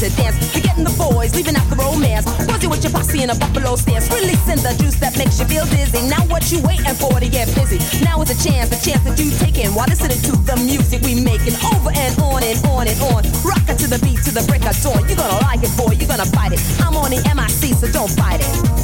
to dance. Forgetting the boys, leaving out the romance. Buzzy with your posse in a buffalo stance. Releasing the juice that makes you feel dizzy. Now what you waiting for to get busy? Now it's a chance, a chance that you taking while listening to the music we making over and on and on and on. Rock it to the beat to the break of dawn. You're gonna like it, boy. You're gonna fight it. I'm on the MIC, so don't fight it.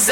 Is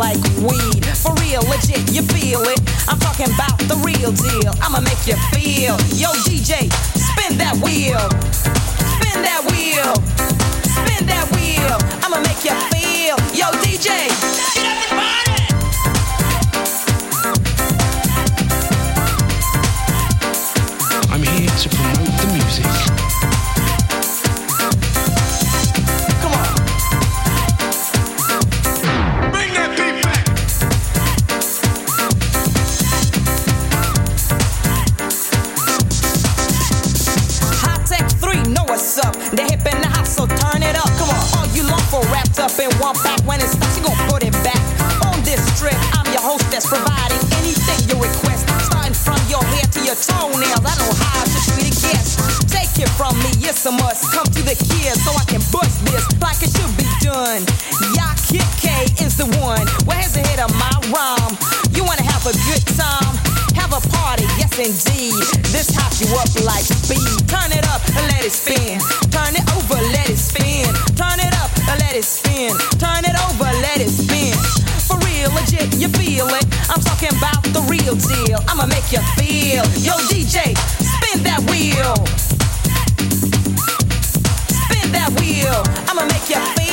like weed. For real, legit, you feel it. I'm talking about the real deal. I'ma make you feel. Yo, DJ, spin that wheel. Spin that wheel. Spin that wheel. I'ma make you feel. Yo, DJ, get up and party. I'm here to promote the music. Toenails, I know how to treat a guest. Take it from me, it's a must. Come to the kids so I can bust this like it should be done. Ya Kid K is the one. Well, here's the hit of my rhyme. You wanna have a good time? Have a party, yes indeed. This hops you up like speed. Turn it up and let it spin. Real deal. I'ma make you feel. Yo, DJ, spin that wheel. Spin that wheel. I'ma make you feel.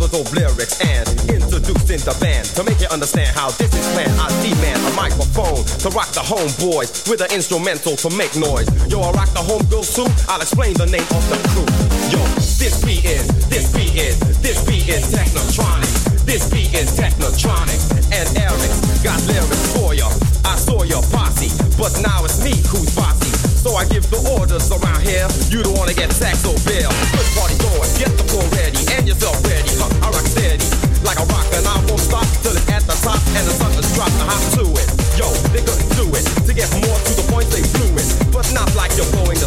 The dope lyrics and introducing the band to make you understand how this is planned. I demand a microphone to rock the homeboys with an instrumental to make noise. Yo, I rock the homegirls too. I'll explain the name of the crew. Yo, this beat is, this beat is, this beat is Technotronic. This beat is Technotronic. And Eric got lyrics for ya. I saw your posse, but now it's me who's bossy. So I give the orders around here. You don't wanna get taxed or bill. Good party going, get the floor ready and yourself ready. Huh, I rock steady like a rock and I won't stop till it's at the top and the sun is dropped. Now hop to it. Yo, they couldn't do it. To get more to the point, they blew it. But not like you're blowing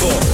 There's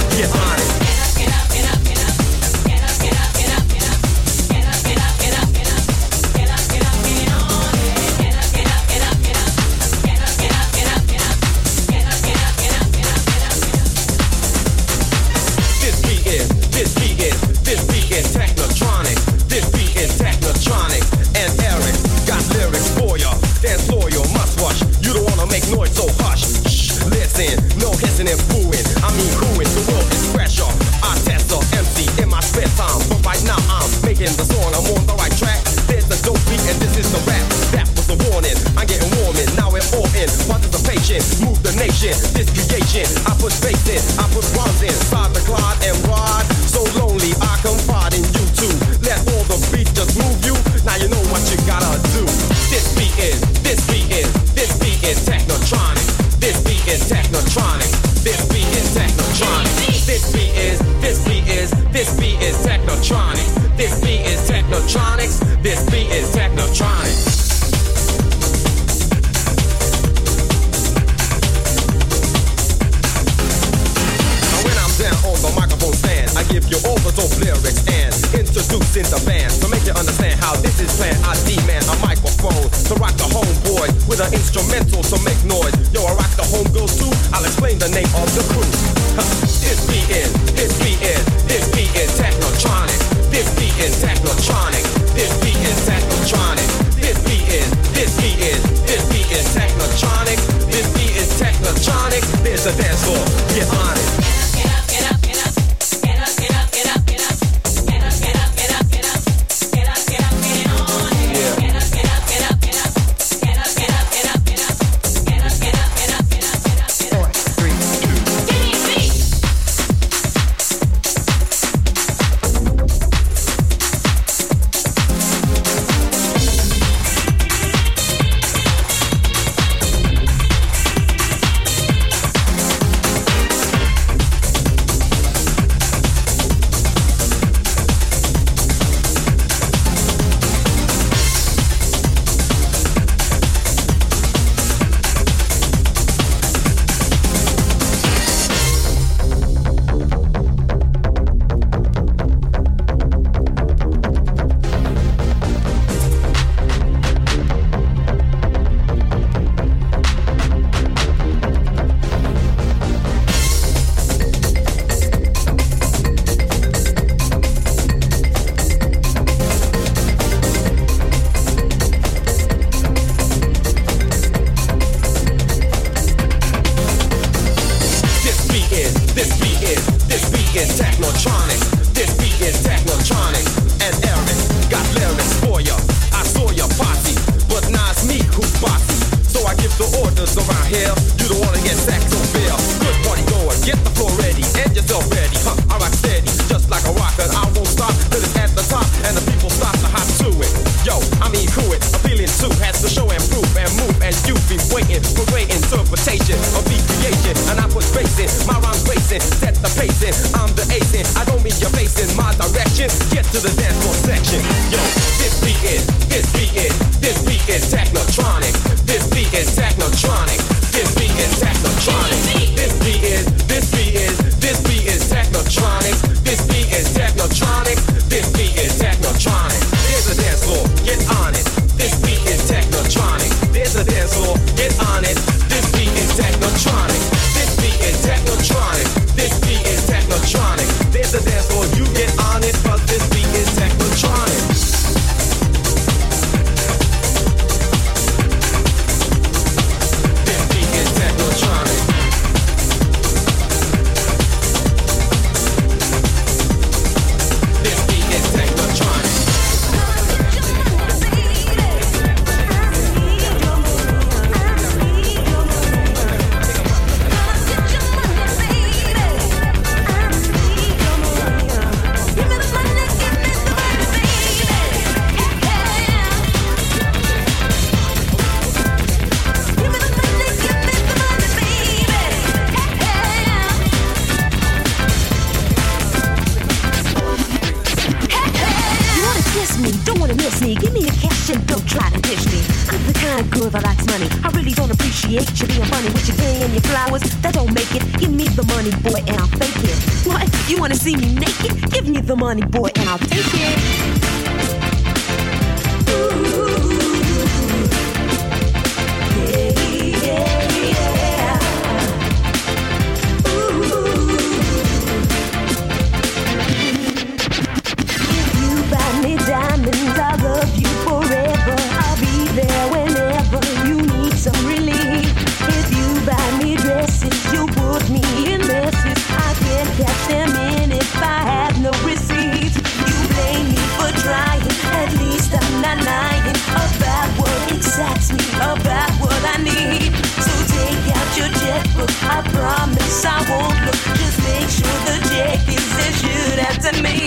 and me.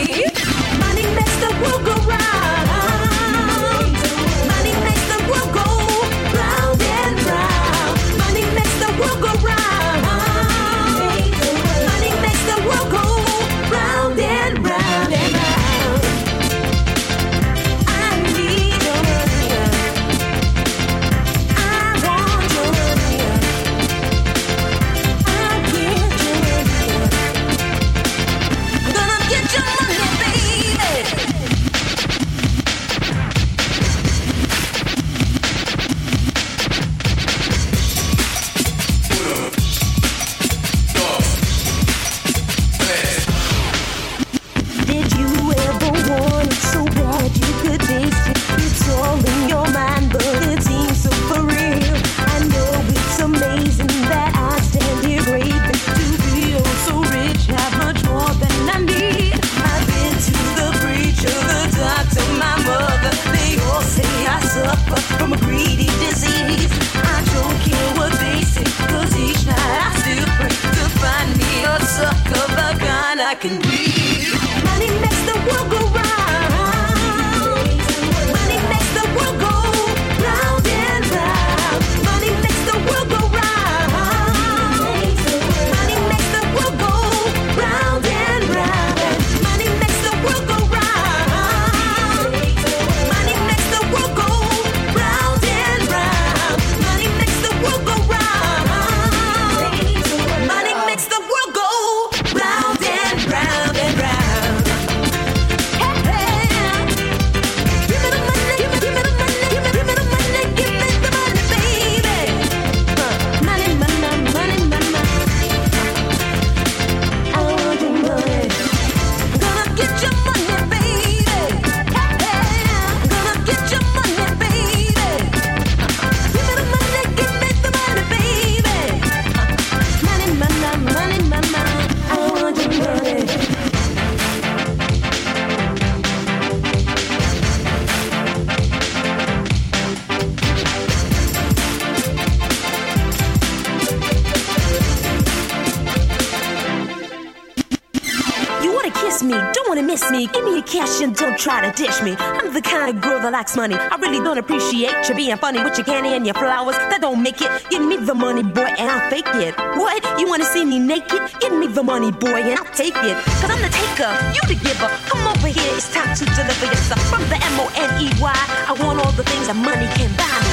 Try to dish me. I'm the kind of girl that likes money. I really don't appreciate you being funny with your candy and your flowers. That don't make it. Give me the money, boy, and I'll fake it. What? You wanna see me naked? Give me the money, boy, and I'll take it. Cause I'm the taker, you the giver. Come over here, it's time to deliver yourself. From the M O N E Y, I want all the things that money can buy